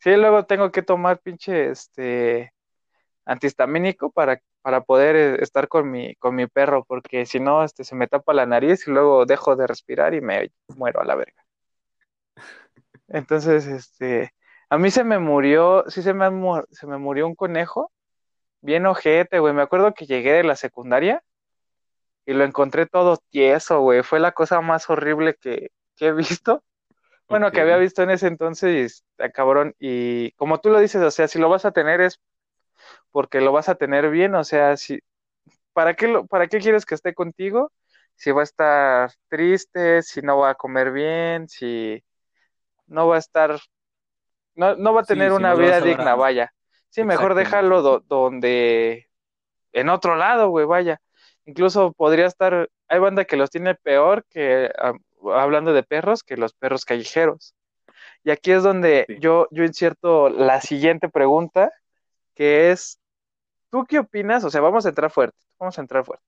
sí, luego tengo que tomar pinche, este, antihistamínico para para poder eh, estar con mi, con mi perro, porque si no, este, se me tapa la nariz y luego dejo de respirar y me muero a la verga. Entonces, este, a mí se me murió, sí se me, se me murió un conejo, bien ojete, güey. Me acuerdo que llegué de la secundaria y lo encontré todo tieso, güey. Fue la cosa más horrible que, que he visto. Bueno, que había visto en ese entonces, cabrón. Y como tú lo dices, o sea, si lo vas a tener es porque lo vas a tener bien, o sea, si, ¿para qué, lo, ¿para qué quieres que esté contigo? Si va a estar triste, si no va a comer bien, si no va a estar, no, no va a tener una vida digna, vaya. Sí, mejor déjalo donde, en otro lado, güey, vaya. Incluso podría estar, hay banda que los tiene peor que, hablando de perros, que los perros callejeros. Y aquí es donde yo, yo incierto la siguiente pregunta, que es, ¿tú qué opinas? O sea, vamos a entrar fuerte, vamos a entrar fuerte.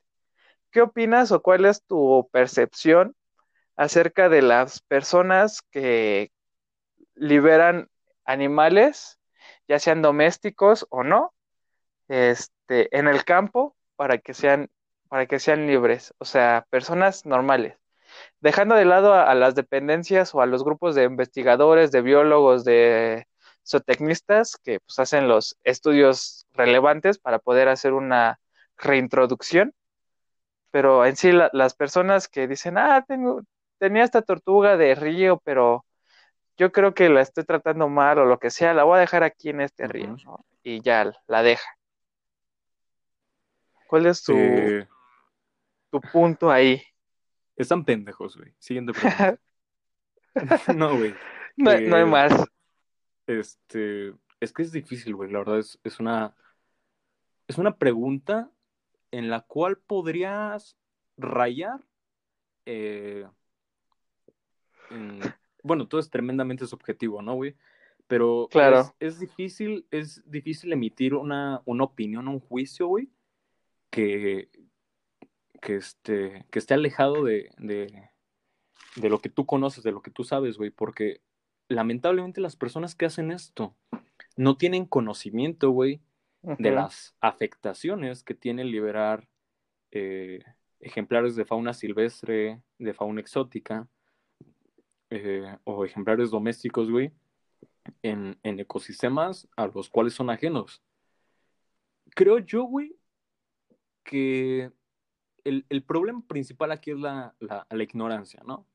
¿Qué opinas o cuál es tu percepción acerca de las personas que liberan animales, ya sean domésticos o no, este, en el campo para que sean, para que sean libres, o sea, personas normales, dejando de lado a las dependencias o a los grupos de investigadores, de biólogos, de zootecnistas que pues, hacen los estudios relevantes para poder hacer una reintroducción, pero en sí las personas que dicen, ah, tengo, tenía esta tortuga de río, pero yo creo que la estoy tratando mal o lo que sea, la voy a dejar aquí en este río, Y ya la deja. ¿Cuál es tu, tu punto ahí? Están pendejos, güey. Siguiente pregunta. no, güey. no, hay más. Este, es que es difícil, güey. La verdad es, es una. Es una pregunta en la cual podrías rayar. Eh, bueno, todo es tremendamente subjetivo, ¿no, güey? Pero claro. es, difícil, es difícil emitir una, una opinión, un juicio, güey, que, que, este, que esté alejado de, de, de lo que tú conoces, de lo que tú sabes, güey, porque lamentablemente las personas que hacen esto no tienen conocimiento, güey, de las afectaciones que tiene liberar eh, ejemplares de fauna silvestre, de fauna exótica, eh, o ejemplares domésticos, güey, en, ecosistemas a los cuales son ajenos. Creo yo, güey, que el, problema principal aquí es la ignorancia, ¿no?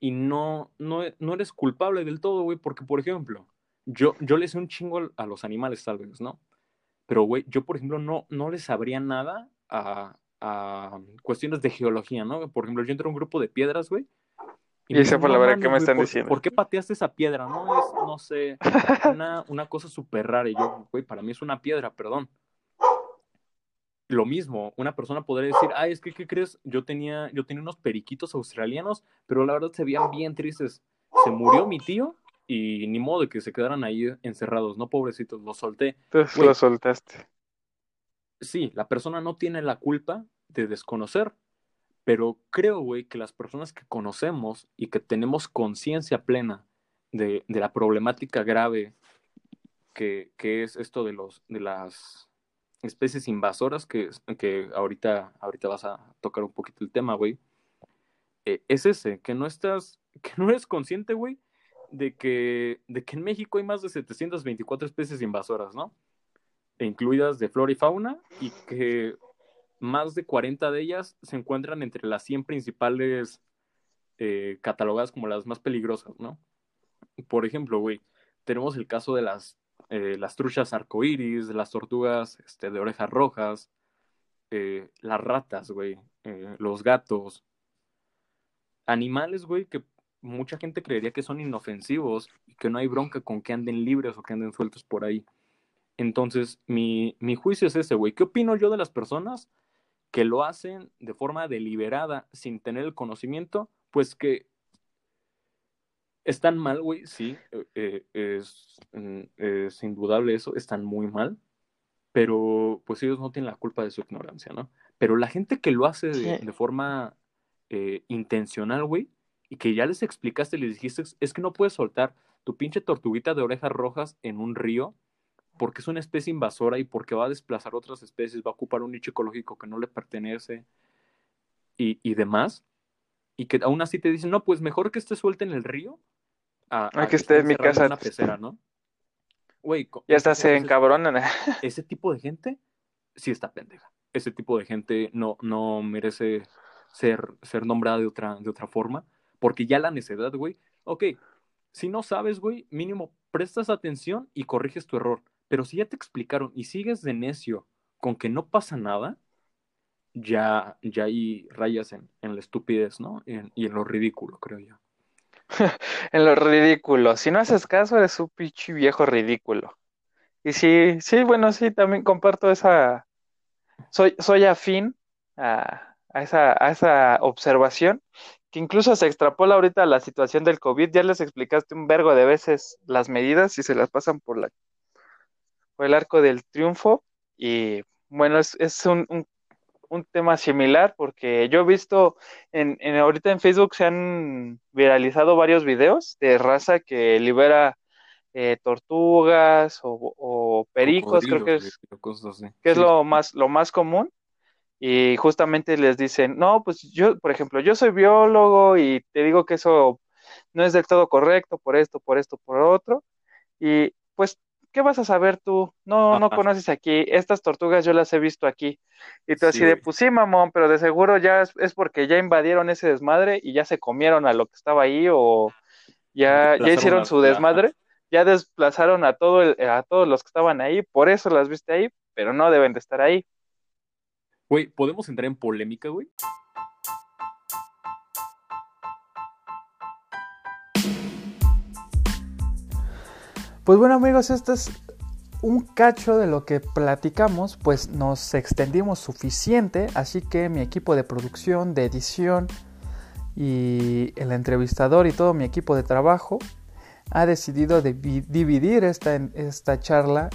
y no, no, no eres culpable del todo, güey, porque, por ejemplo, yo, yo le sé un chingo a los animales, tal vez, ¿no? Pero, güey, yo, por ejemplo, no, no le sabría nada a, a cuestiones de geología, ¿no? Por ejemplo, yo entro a un grupo de piedras, güey. Y, esa fue la verdad que me están diciendo. ¿Por qué pateaste esa piedra? No es, no sé, una, una cosa súper rara. Y yo, güey, para mí es una piedra, perdón. Lo mismo, una persona podría decir, ay, es que, ¿qué crees? Yo tenía, yo tenía unos periquitos australianos, pero la verdad se veían bien tristes. Se murió mi tío y ni modo de que se quedaran ahí encerrados, ¿no? Pobrecitos, los solté. Entonces lo soltaste. Sí, la persona no tiene la culpa de desconocer, pero creo, güey, que las personas que conocemos y que tenemos conciencia plena de, la problemática grave que, es esto de, los, de las especies invasoras, que, que ahorita, ahorita vas a tocar un poquito el tema, güey, eh, es ese, que no estás, que no eres consciente, güey, de que, de que en México hay más de 724 especies invasoras, ¿no? Incluidas de flora y fauna, y que más de 40 de ellas se encuentran entre las 100 principales eh, catalogadas como las más peligrosas, ¿no? Por ejemplo, güey, tenemos el caso de las, eh, las truchas arcoíris, las tortugas este, de orejas rojas, eh, las ratas, güey, los gatos, animales, güey, que mucha gente creería que son inofensivos y que no hay bronca con que anden libres o que anden sueltos por ahí. Entonces, mi, mi juicio es ese, güey. ¿Qué opino yo de las personas que lo hacen de forma deliberada, sin tener el conocimiento? Pues que están mal, güey, sí, eh, eh, mm, es, indudable eso, están muy mal, pero pues ellos no tienen la culpa de su ignorancia, ¿no? Pero la gente que lo hace de, forma eh, intencional, güey, y que ya les explicaste, les dijiste, es que no puedes soltar tu pinche tortuguita de orejas rojas en un río porque es una especie invasora y porque va a desplazar otras especies, va a ocupar un nicho ecológico que no le pertenece y, y demás. Y que aún así te dicen, no, pues mejor que esté suelta en el río. A, que esté en mi casa. Una pecera, ¿no? Güey, ya está se encabronan. Ese tipo de gente sí está pendeja. Ese tipo de gente no, no merece ser, ser nombrada de otra, de otra forma. Porque ya la necedad, güey. Ok, si no sabes, güey, mínimo prestas atención y corriges tu error. Pero si ya te explicaron y sigues de necio con que no pasa nada, ya, ya hay rayas en, la estupidez, ¿no? y en lo ridículo, creo yo. en lo ridículo. Si no haces caso, eres un pichi viejo ridículo. Y sí, sí, bueno, sí, también comparto esa. Soy, soy afín a, a, esa, a esa observación, que incluso se extrapola ahorita a la situación del COVID. Ya les explicaste un vergo de veces las medidas y se las pasan por la fue el arco del triunfo y bueno, es, un, un, tema similar porque yo he visto en, en, ahorita en Facebook se han viralizado varios videos de raza que libera eh, tortugas o, pericos, creo que es, que es lo más lo más común y justamente les dicen, no, pues yo, por ejemplo, yo soy biólogo y te digo que eso no es del todo correcto por esto, por esto, por otro, y pues ¿qué vas a saber tú? No, no conoces aquí, estas tortugas yo las he visto aquí. Y tú así de, pues sí, mamón, pero de seguro ya es, porque ya invadieron ese desmadre y ya se comieron a lo que estaba ahí o ya, ya hicieron su desmadre, ya desplazaron a, todo a todos los que estaban ahí, por eso las viste ahí, pero no deben de estar ahí. Güey, ¿podemos entrar en polémica, güey? Pues bueno amigos, este es un cacho de lo que platicamos, pues nos extendimos suficiente, así que mi equipo de producción, de edición y el entrevistador y todo mi equipo de trabajo ha decidido dividir esta, esta charla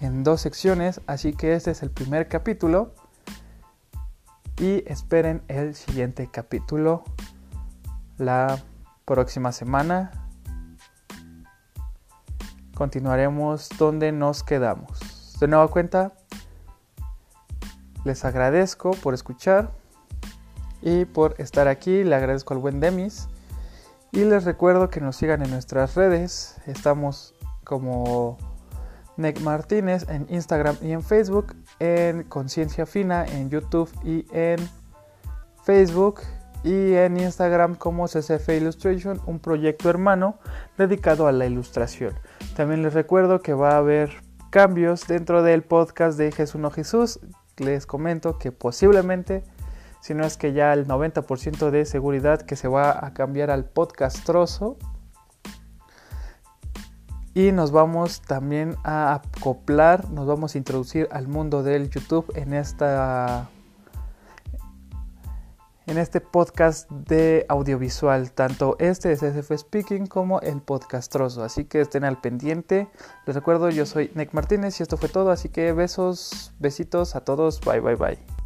en dos secciones, así que este es el primer capítulo y esperen el siguiente capítulo la próxima semana continuaremos donde nos quedamos. De nueva cuenta, les agradezco por escuchar y por estar aquí. Le agradezco al buen Demis. Y les recuerdo que nos sigan en nuestras redes. Estamos como Nick Martínez en Instagram y en Facebook. En Conciencia Fina en YouTube y en Facebook y en Instagram como CCF Illustration, un proyecto hermano dedicado a la ilustración. También les recuerdo que va a haber cambios dentro del podcast de Jesús no Jesús. les comento que posiblemente, si no es que ya el 90% de seguridad que se va a cambiar al podcast trozo. Y nos vamos también a acoplar, nos vamos a introducir al mundo del YouTube en esta en este podcast de audiovisual, tanto este de CSF Speaking como el podcastroso. Así que estén al pendiente. Les recuerdo, yo soy Nick Martínez y esto fue todo. Así que besos, besitos a todos. Bye, bye, bye.